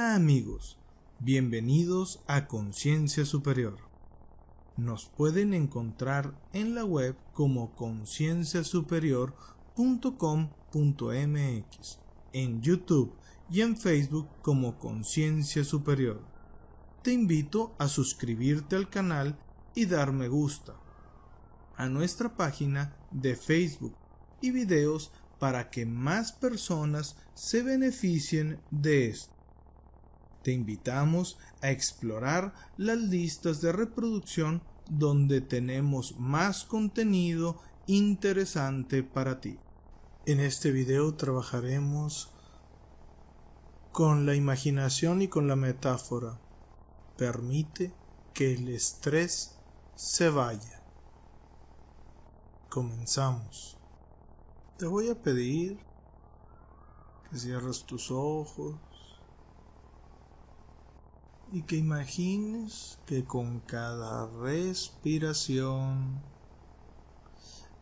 Amigos, bienvenidos a Conciencia Superior. Nos pueden encontrar en la web como concienciasuperior.com.mx, en YouTube y en Facebook como Conciencia Superior. Te invito a suscribirte al canal y dar me gusta a nuestra página de Facebook y videos para que más personas se beneficien de esto. Te invitamos a explorar las listas de reproducción donde tenemos más contenido interesante para ti. En este video trabajaremos con la imaginación y con la metáfora. Permite que el estrés se vaya. Comenzamos. Te voy a pedir que cierres tus ojos y que imagines que con cada respiración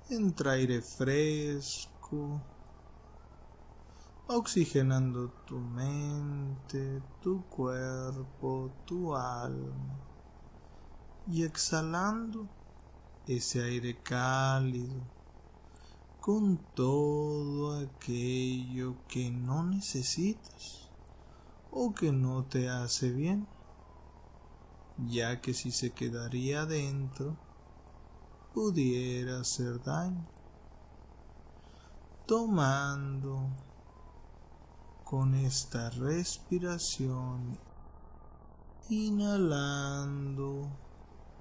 entra aire fresco, oxigenando tu mente, tu cuerpo, tu alma y exhalando ese aire cálido con todo aquello que no necesitas o que no te hace bien, ya que si se quedaría dentro pudiera hacer daño. Tomando con esta respiración, inhalando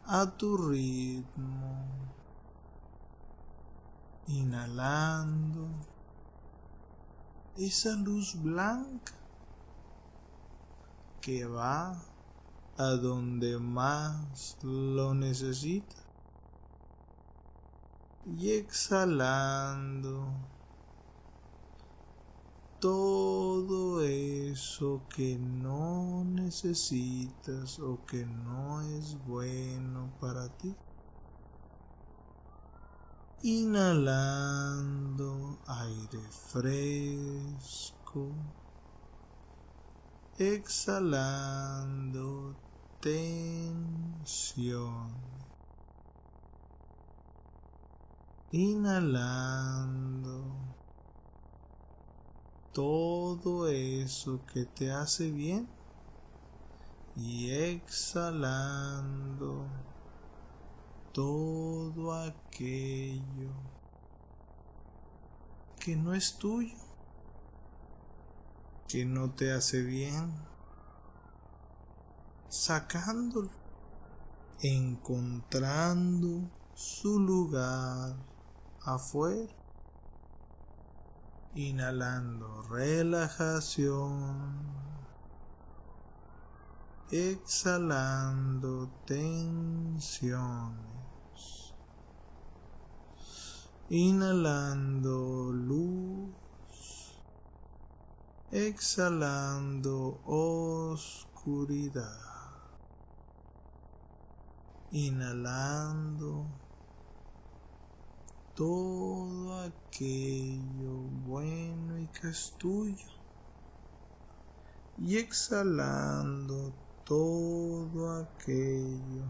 a tu ritmo inhalando esa luz blanca que va a donde más lo necesita. Y exhalando todo eso que no necesitas o que no es bueno para ti. Inhalando aire fresco, exhalando tensión, inhalando. Todo eso que te hace bien. Y exhalando. Todo aquello que no es tuyo, que no te hace bien, sacándolo, encontrando su lugar afuera, inhalando relajación, exhalando tensiones inhalando luz, exhalando oscuridad, inhalando todo aquello bueno y que es tuyo y exhalando todo aquello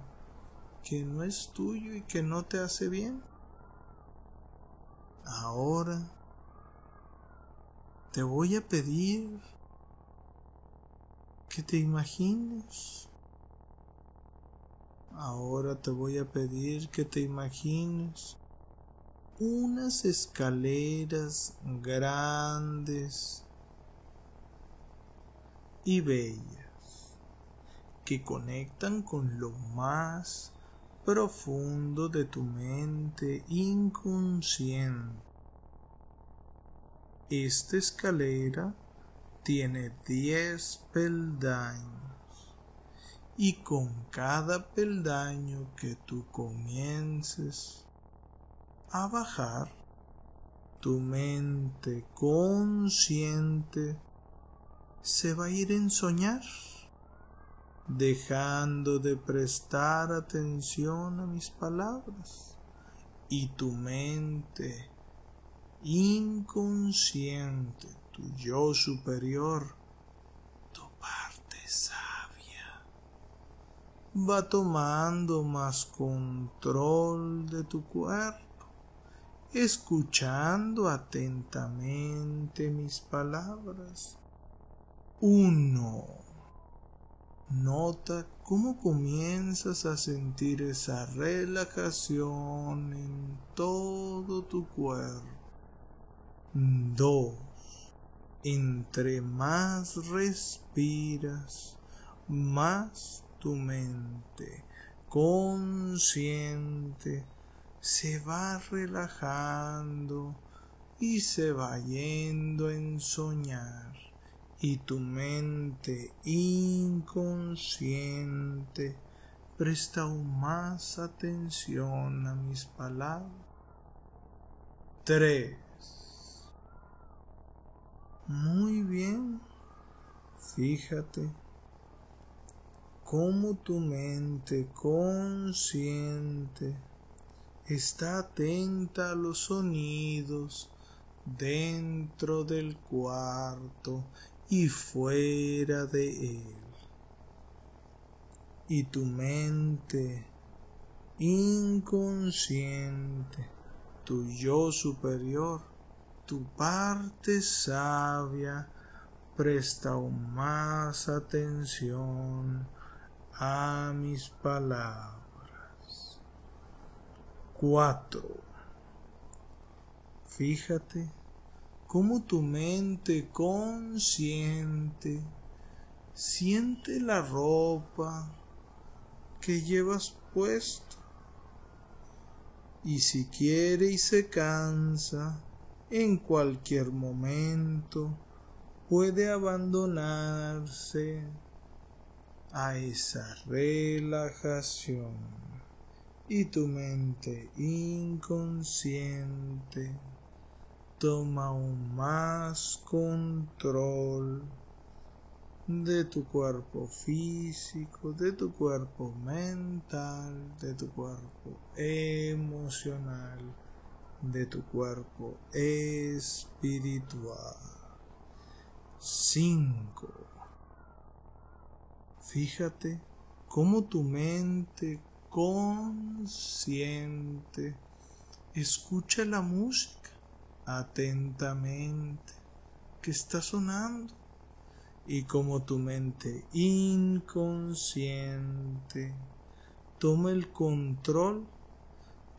que no es tuyo y que no te hace bien. Ahora te voy a pedir que te imagines. Ahora te voy a pedir que te imagines unas escaleras grandes y bellas que conectan con lo más profundo de tu mente inconsciente. Esta escalera tiene diez peldaños y con cada peldaño que tú comiences a bajar, tu mente consciente se va a ir en soñar dejando de prestar atención a mis palabras y tu mente inconsciente, tu yo superior, tu parte. Va tomando más control de tu cuerpo, escuchando atentamente mis palabras. Uno. Nota cómo comienzas a sentir esa relajación en todo tu cuerpo. 2. Entre más respiras, más tu mente consciente se va relajando y se va yendo en soñar y tu mente inconsciente presta aún más atención a mis palabras. 3. Muy bien. Fíjate cómo tu mente consciente está atenta a los sonidos dentro del cuarto y fuera de él. Y tu mente inconsciente, tu yo superior, tu parte sabia, presta aún más atención a mis palabras. 4. Fíjate cómo tu mente consciente siente la ropa que llevas puesto y si quiere y se cansa en cualquier momento puede abandonarse a esa relajación y tu mente inconsciente toma aún más control de tu cuerpo físico, de tu cuerpo mental, de tu cuerpo emocional, de tu cuerpo espiritual. 5. Fíjate cómo tu mente consciente escucha la música atentamente que está sonando y como tu mente inconsciente toma el control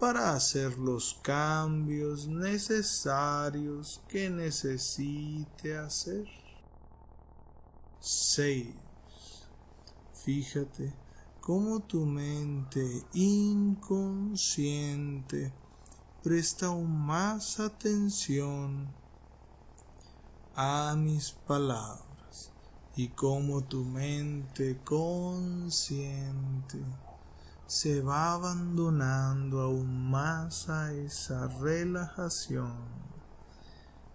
para hacer los cambios necesarios que necesite hacer. 6. Fíjate cómo tu mente inconsciente presta aún más atención a mis palabras y cómo tu mente consciente se va abandonando aún más a esa relajación.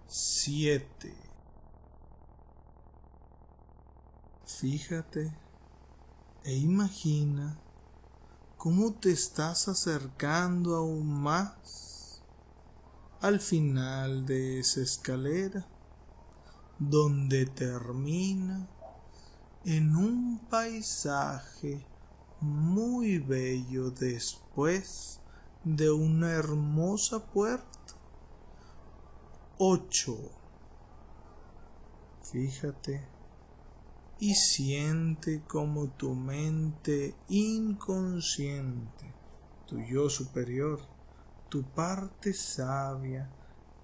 7. Fíjate e imagina cómo te estás acercando aún más al final de esa escalera, donde termina en un paisaje muy bello después de una hermosa puerta. 8. Fíjate y siente como tu mente inconsciente, tu yo superior, tu parte sabia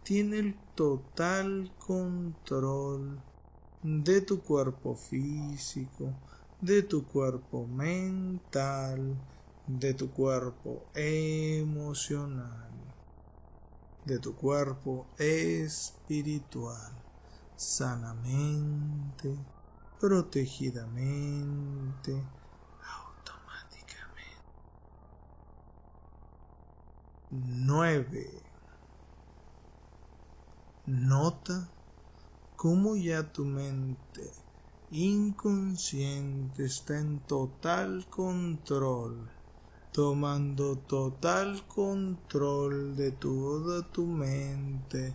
tiene el total control de tu cuerpo físico, de tu cuerpo mental, de tu cuerpo emocional, de tu cuerpo espiritual, sanamente, protegidamente, 9. Nota cómo ya tu mente inconsciente está en total control, tomando total control de toda tu mente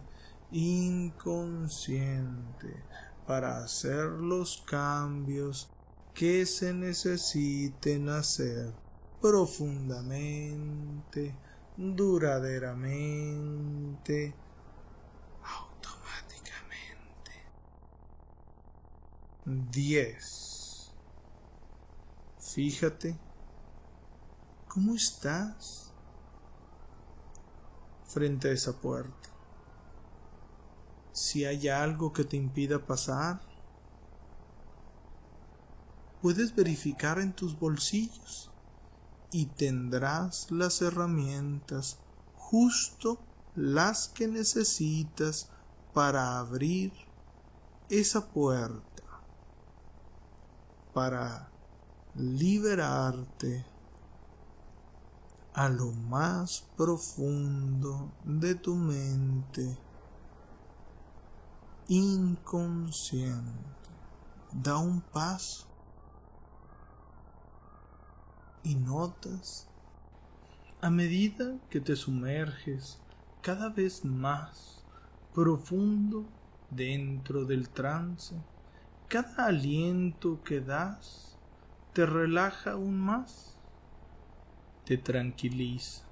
inconsciente para hacer los cambios que se necesiten hacer profundamente, duraderamente, automáticamente. 10. Fíjate cómo estás frente a esa puerta. Si hay algo que te impida pasar, puedes verificar en tus bolsillos y tendrás las herramientas justo las que necesitas para abrir esa puerta, para liberarte a lo más profundo de tu mente inconsciente. Da un paso y notas a medida que te sumerges cada vez más profundo dentro del trance, cada aliento que das te relaja aún más, te tranquiliza.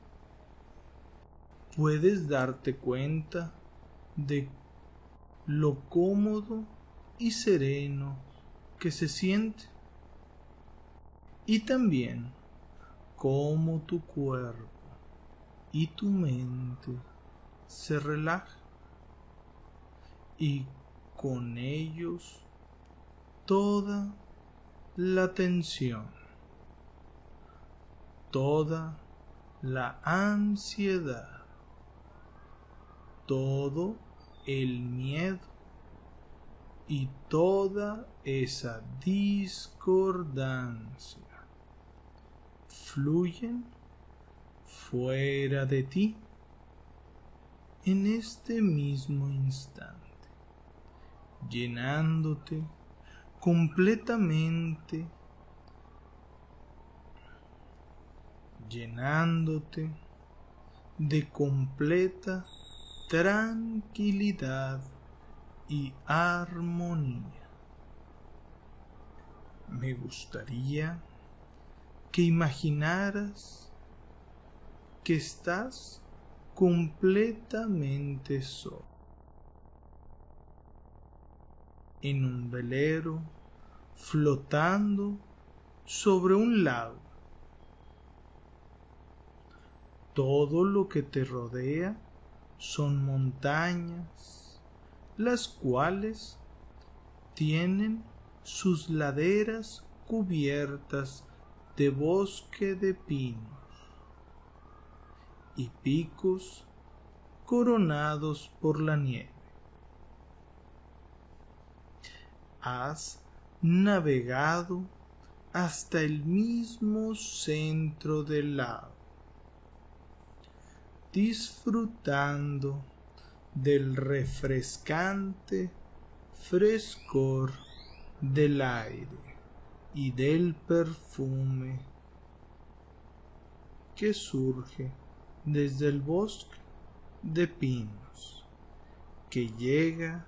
Puedes darte cuenta de lo cómodo y sereno que se siente. Y también cómo tu cuerpo y tu mente se relajan. Y con ellos toda la tensión, toda la ansiedad, todo el miedo y toda esa discordancia fluyen fuera de ti en este mismo instante, llenándote completamente, llenándote de completa tranquilidad y armonía. Me gustaría que imaginaras que estás completamente solo en un velero flotando sobre un lago. Todo lo que te rodea son montañas, las cuales tienen sus laderas cubiertas de bosque de pinos y picos coronados por la nieve. Has navegado hasta el mismo centro del lago, disfrutando del refrescante frescor del aire y del perfume que surge desde el bosque de pinos que llega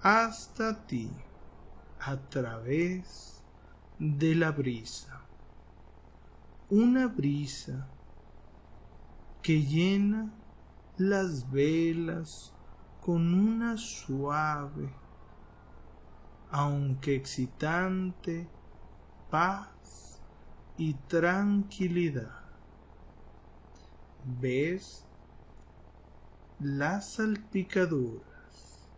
hasta ti a través de la brisa. Una brisa que llena las velas con una suave, aunque excitante, paz y tranquilidad. Ves las salpicaduras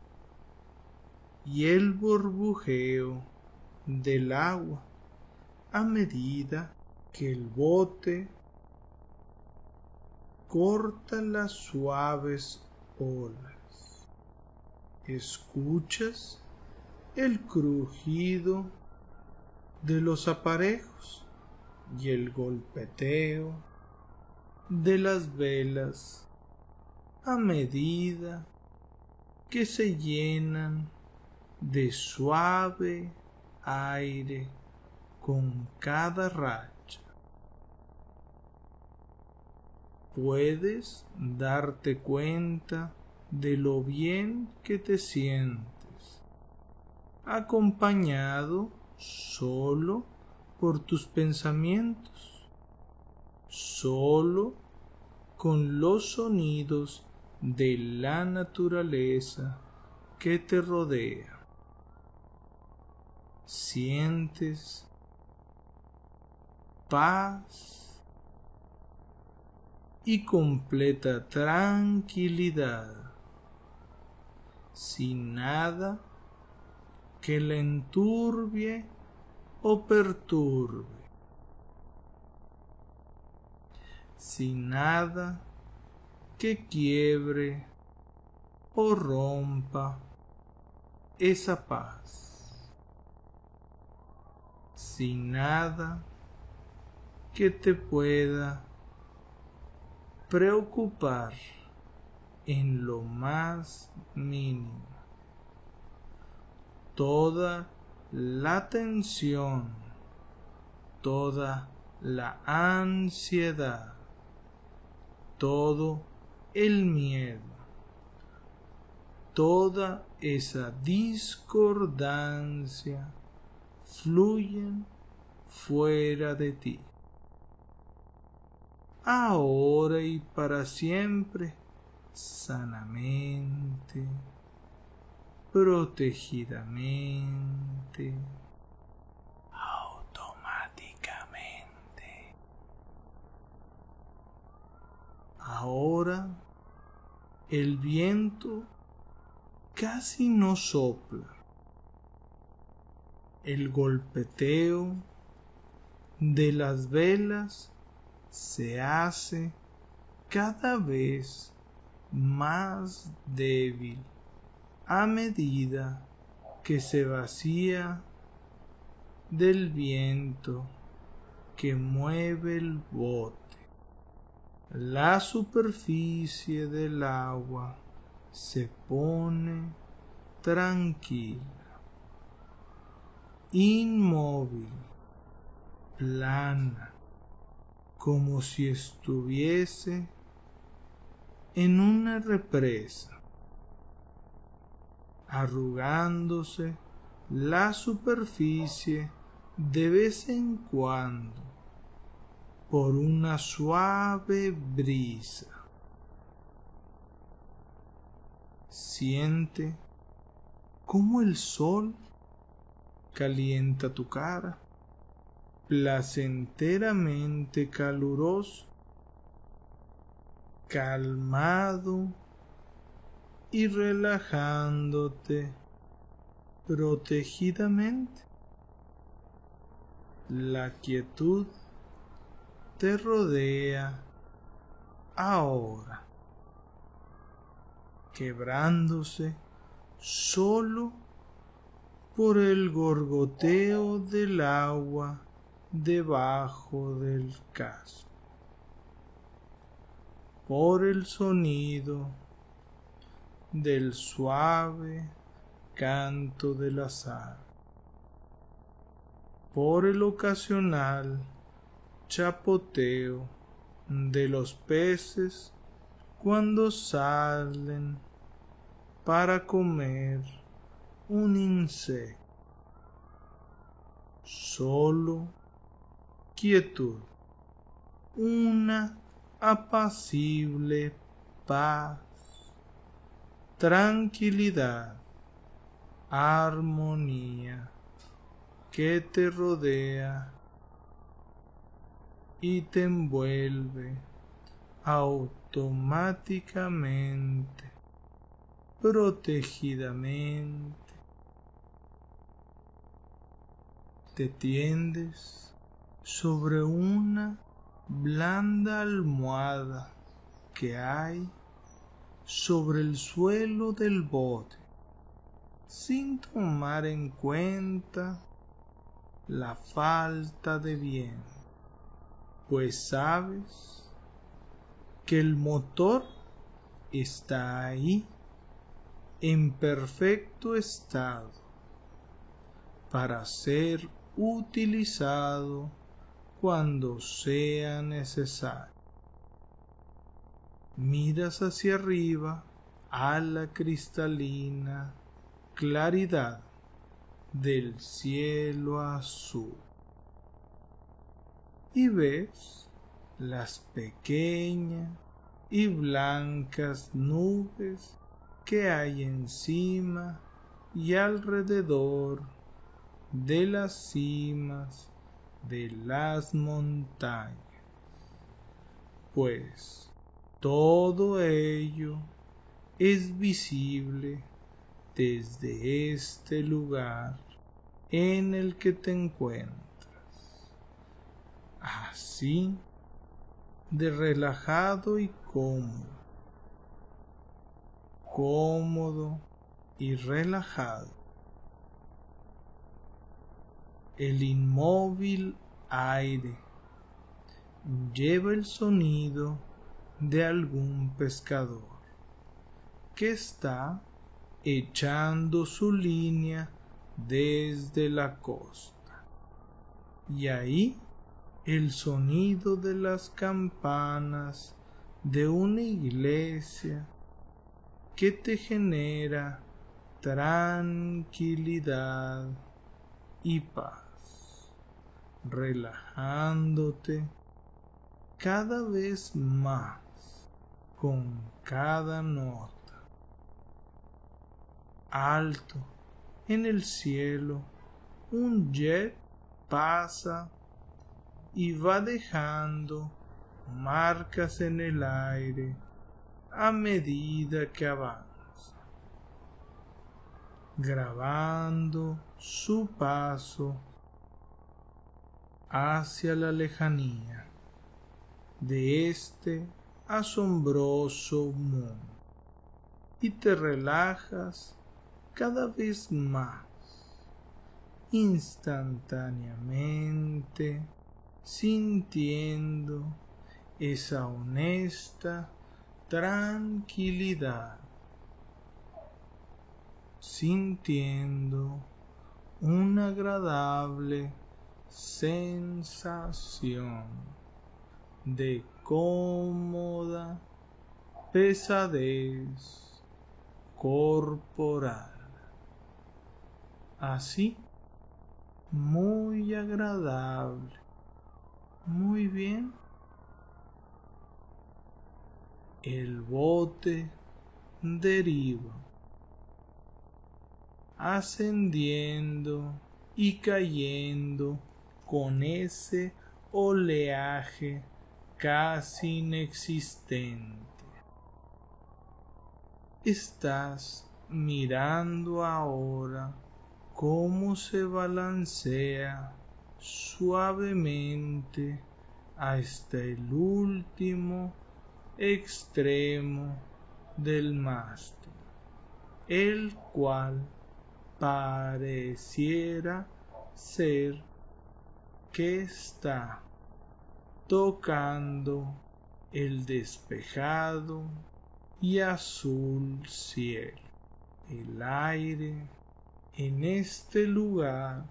y el burbujeo del agua a medida que el bote corta las suaves olas. Escuchas el crujido de los aparejos y el golpeteo de las velas a medida que se llenan de suave aire con cada racha. Puedes darte cuenta de lo bien que te sientes, acompañado solo por tus pensamientos, solo con los sonidos de la naturaleza que te rodea. Sientes paz y completa tranquilidad, sin nada que le enturbie o perturbe, sin nada que quiebre o rompa esa paz, sin nada que te pueda preocupar en lo más mínimo. Toda la tensión, toda la ansiedad, todo el miedo, toda esa discordancia fluyen fuera de ti ahora y para siempre, sanamente, protegidamente, automáticamente. Ahora el viento casi no sopla. El golpeteo de las velas se hace cada vez más débil a medida que se vacía del viento que mueve el bote. La superficie del agua se pone tranquila, inmóvil, plana, como si estuviese en una represa, arrugándose la superficie de vez en cuando por una suave brisa. Siente cómo el sol calienta tu cara placenteramente caluroso, calmado y relajándote protegidamente. La quietud te rodea ahora, quebrándose solo por el gorgoteo del agua debajo del casco por el sonido del suave canto del azar, por el ocasional chapoteo de los peces cuando salen para comer un insecto. Solo quietud, una apacible paz, tranquilidad, armonía que te rodea y te envuelve automáticamente, protegidamente. Te tiendes sobre una blanda almohada que hay sobre el suelo del bote, sin tomar en cuenta la falta de bien, pues sabes que el motor está ahí en perfecto estado para ser utilizado cuando sea necesario. Miras hacia arriba a la cristalina claridad del cielo azul. Y ves las pequeñas y blancas nubes que hay encima y alrededor de las cimas de las montañas, pues todo ello es visible desde este lugar en el que te encuentras. Así de relajado y cómodo, cómodo y relajado. El inmóvil aire lleva el sonido de algún pescador que está echando su línea desde la costa. Y ahí el sonido de las campanas de una iglesia que te genera tranquilidad y paz, relajándote cada vez más con cada nota. Alto en el cielo, un jet pasa y va dejando marcas en el aire a medida que avanza, grabando su paso hacia la lejanía de este asombroso mundo. Y te relajas cada vez más instantáneamente sintiendo esa honesta tranquilidad, sintiendo una agradable sensación de cómoda pesadez corporal. Así, muy agradable muy bien. El bote deriva, ascendiendo y cayendo con ese oleaje casi inexistente. Estás mirando ahora cómo se balancea suavemente hasta el último extremo del mástil, el cual pareciera ser que está tocando el despejado y azul cielo. El aire en este lugar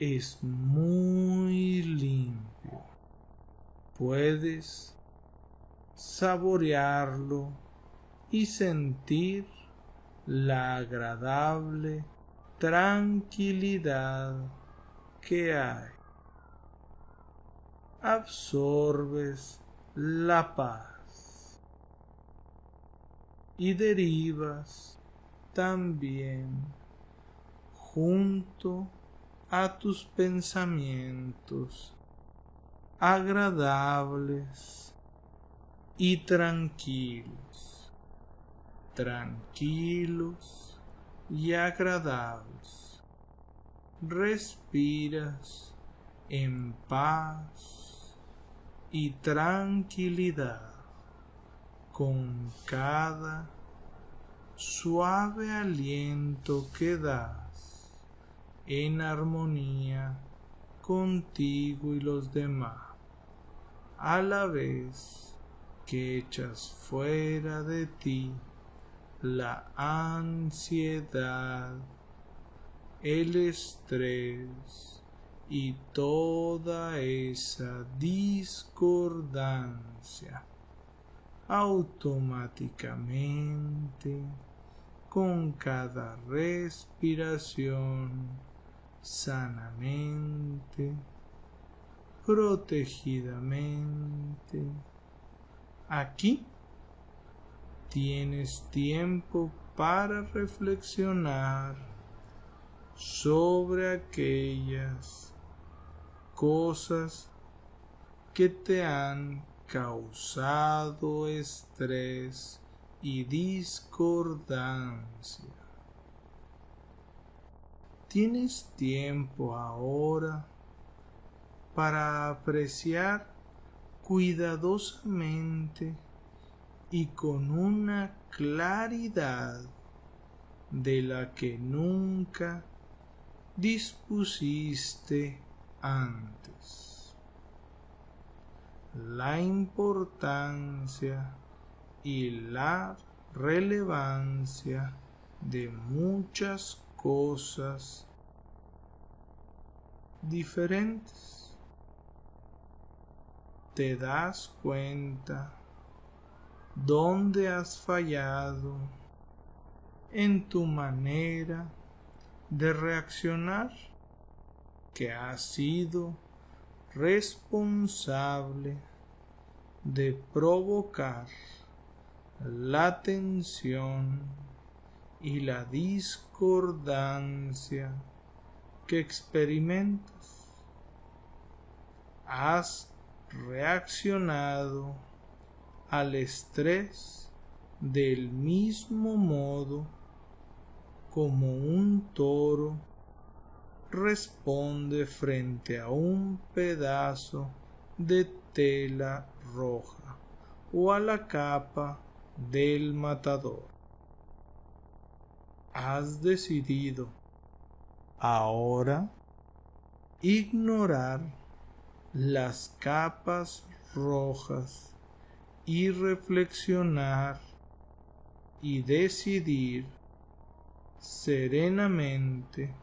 es muy limpio. Puedes saborearlo y sentir la agradable tranquilidad que hay. Absorbes la paz y derivas también junto a tus pensamientos agradables y tranquilos, tranquilos y agradables. Respiras en paz y tranquilidad con cada suave aliento que das en armonía contigo y los demás, a la vez que echas fuera de ti la ansiedad, el estrés y toda esa discordancia automáticamente con cada respiración sanamente, protegidamente. Aquí tienes tiempo para reflexionar sobre aquellas cosas que te han causado estrés y discordancia. Tienes tiempo ahora para apreciar cuidadosamente y con una claridad de la que nunca dispusiste antes. La importancia y la relevancia de muchas cosas diferentes. Te das cuenta dónde has fallado en tu manera de reaccionar que has sido responsable de provocar la tensión y la discordancia que experimentas. Has reaccionado al estrés del mismo modo como un toro responde frente a un pedazo de tela roja o a la capa del matador. Has decidido ahora ignorar las capas rojas y reflexionar y decidir serenamente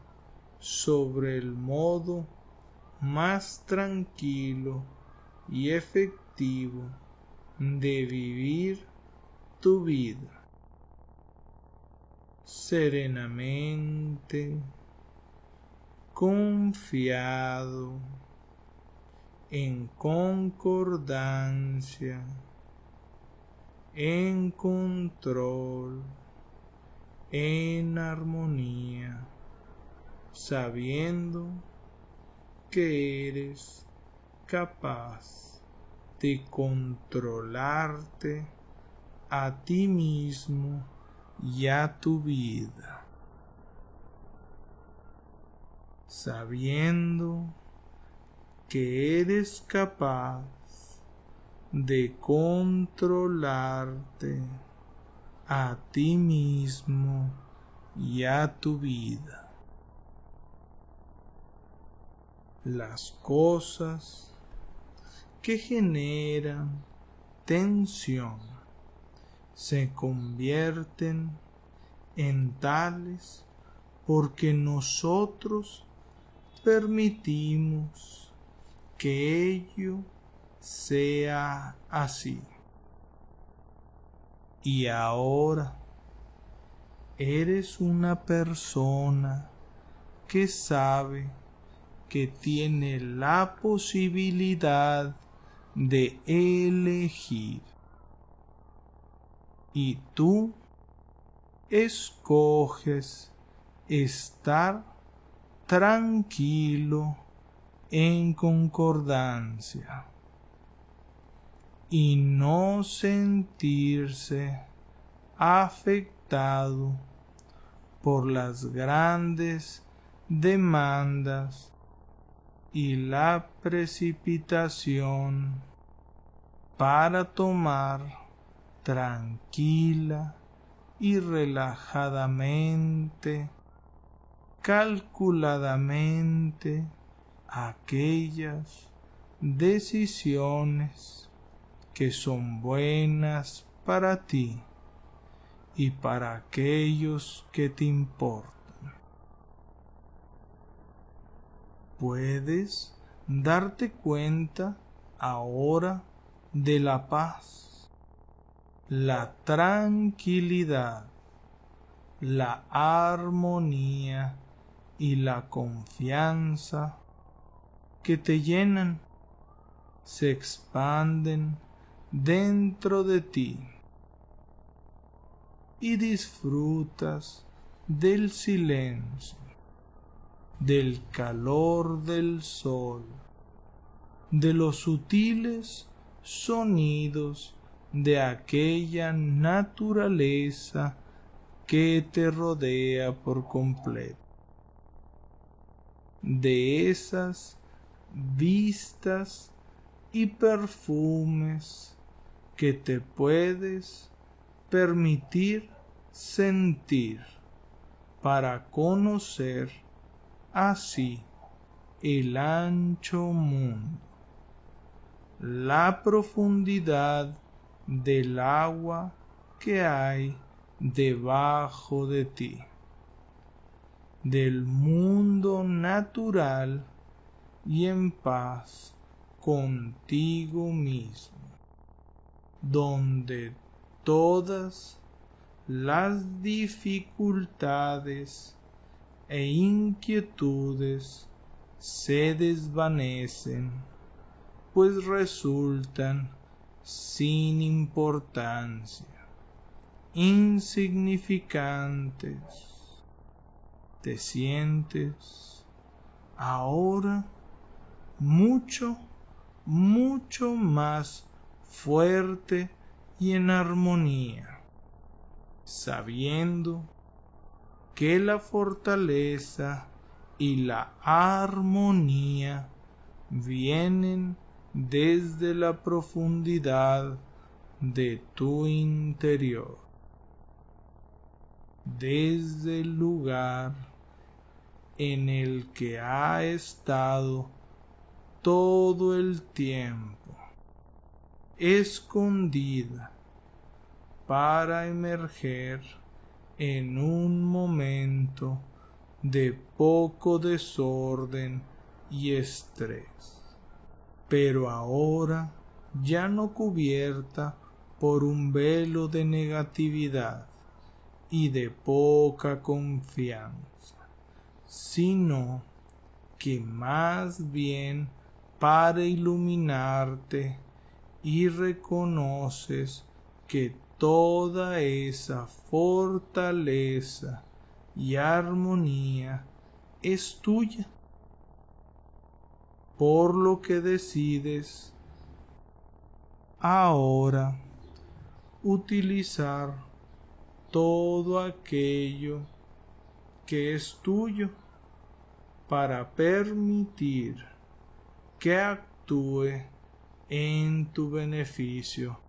sobre el modo más tranquilo y efectivo de vivir tu vida. Serenamente, confiado, en concordancia, en control en armonía, sabiendo que eres capaz de controlarte a ti mismo y a tu vida, sabiendo que eres capaz de controlarte a ti mismo y a tu vida. Las cosas que generan tensión se convierten en tales porque nosotros permitimos que ello sea así. Y ahora eres una persona que sabe que tiene la posibilidad de elegir. Y tú escoges estar tranquilo en concordancia y no sentirse afectado por las grandes demandas y la precipitación para tomar tranquila y relajadamente, calculadamente, aquellas decisiones que son buenas para ti y para aquellos que te importan. Puedes darte cuenta ahora de la paz, la tranquilidad, la armonía y la confianza que te llenan se expanden dentro de ti y disfrutas del silencio, del calor del sol, de los sutiles sonidos de aquella naturaleza que te rodea por completo, de esas vistas y perfumes que te puedes permitir sentir para conocer así el ancho mundo, la profundidad del agua que hay debajo de ti, del mundo natural y en paz contigo mismo, donde todas las dificultades e inquietudes se desvanecen, pues resultan sin importancia, insignificantes. Te sientes ahora mucho, mucho más fuerte y en armonía, sabiendo que la fortaleza y la armonía vienen desde la profundidad de tu interior, desde el lugar en el que ha estado todo el tiempo, escondida para emerger en un momento de poco desorden y estrés, pero ahora ya no cubierta por un velo de negatividad y de poca confianza, sino que más bien para iluminarte y reconoces que toda esa fortaleza y armonía es tuya, por lo que decides ahora utilizar todo aquello que es tuyo para permitir que actúe en tu beneficio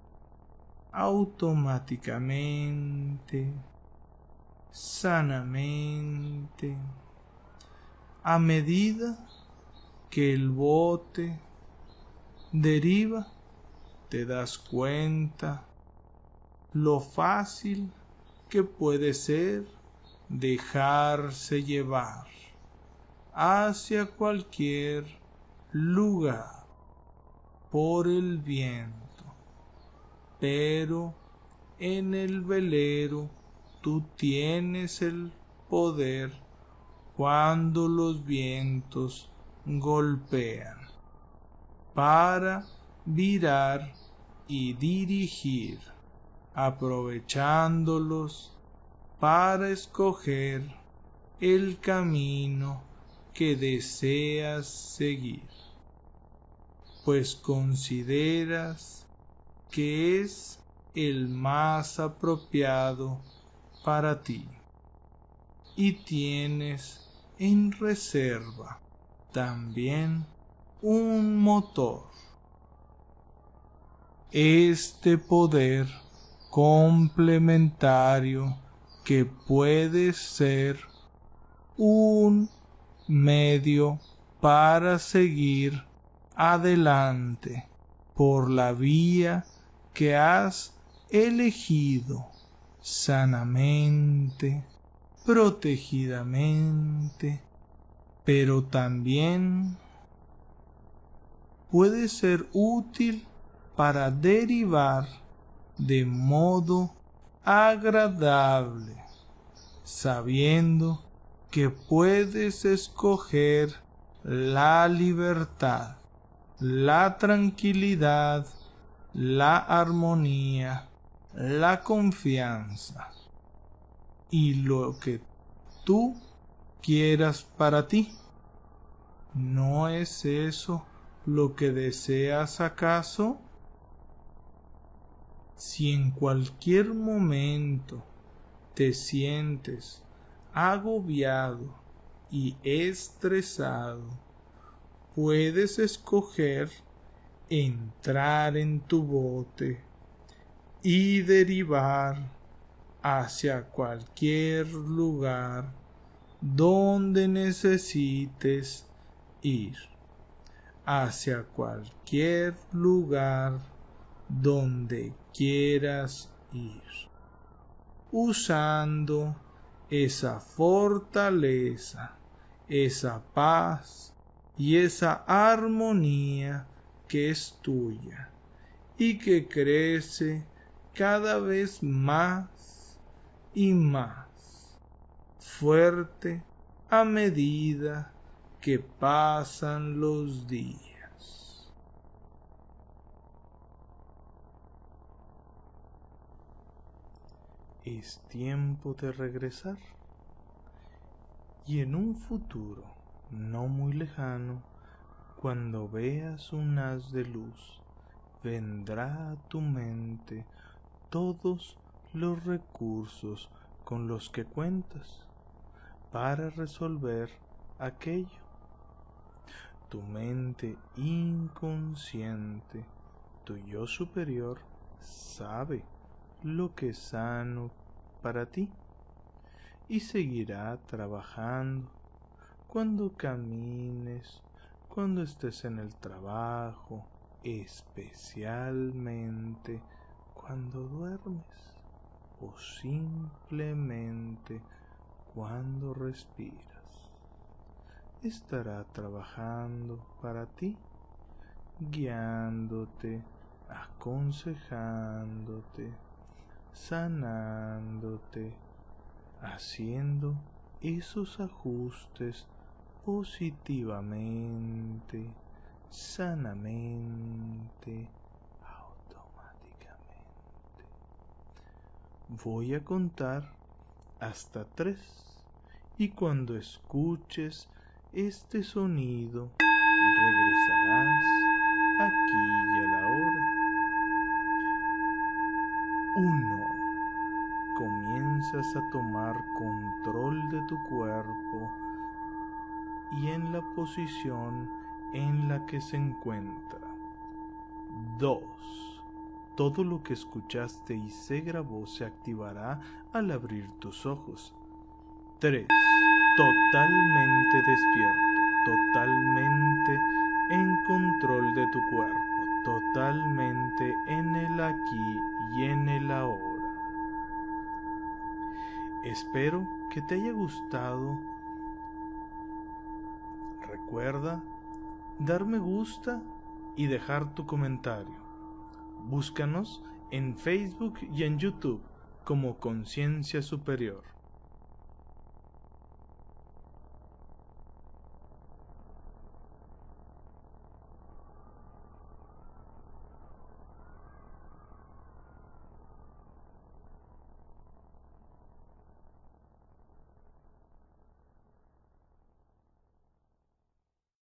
automáticamente, sanamente, a medida que el bote deriva, te das cuenta lo fácil que puede ser dejarse llevar hacia cualquier lugar por el viento, pero en el velero tú tienes el poder cuando los vientos golpean para virar y dirigir, aprovechándolos para escoger el camino que deseas seguir. Pues consideras que es el más apropiado para ti y tienes en reserva también un motor. Este poder complementario que puede ser un medio para seguir adelante por la vía que has elegido sanamente, protegidamente, pero también puede ser útil para derivar de modo agradable, sabiendo que puedes escoger la libertad, la tranquilidad, la armonía, la confianza y lo que tú quieras para ti. ¿No es eso lo que deseas acaso? Si en cualquier momento te sientes agobiado y estresado, puedes escoger entrar en tu bote y derivar hacia cualquier lugar donde necesites ir, hacia cualquier lugar donde quieras ir, usando esa fortaleza, esa paz y esa armonía que es tuya y que crece cada vez más y más fuerte a medida que pasan los días. Es tiempo de regresar y en un futuro no muy lejano, cuando veas un haz de luz, vendrá a tu mente todos los recursos con los que cuentas para resolver aquello. Tu mente inconsciente, tu yo superior, sabe lo que es sano para ti y seguirá trabajando cuando camines, cuando estés en el trabajo, especialmente cuando duermes o simplemente cuando respiras. Estará trabajando para ti, guiándote, aconsejándote, sanándote, haciendo esos ajustes positivamente, sanamente, automáticamente. Voy a contar hasta tres y cuando escuches este sonido regresarás aquí y a la hora. Uno. Comienzas a tomar control de tu cuerpo y en la posición en la que se encuentra. 2. Todo lo que escuchaste y se grabó se activará al abrir tus ojos. 3 totalmente despierto, totalmente en control de tu cuerpo, totalmente en el aquí y en el ahora. Espero que te haya gustado. Recuerda dar me gusta y dejar tu comentario. Búscanos en Facebook y en YouTube como Conciencia Superior.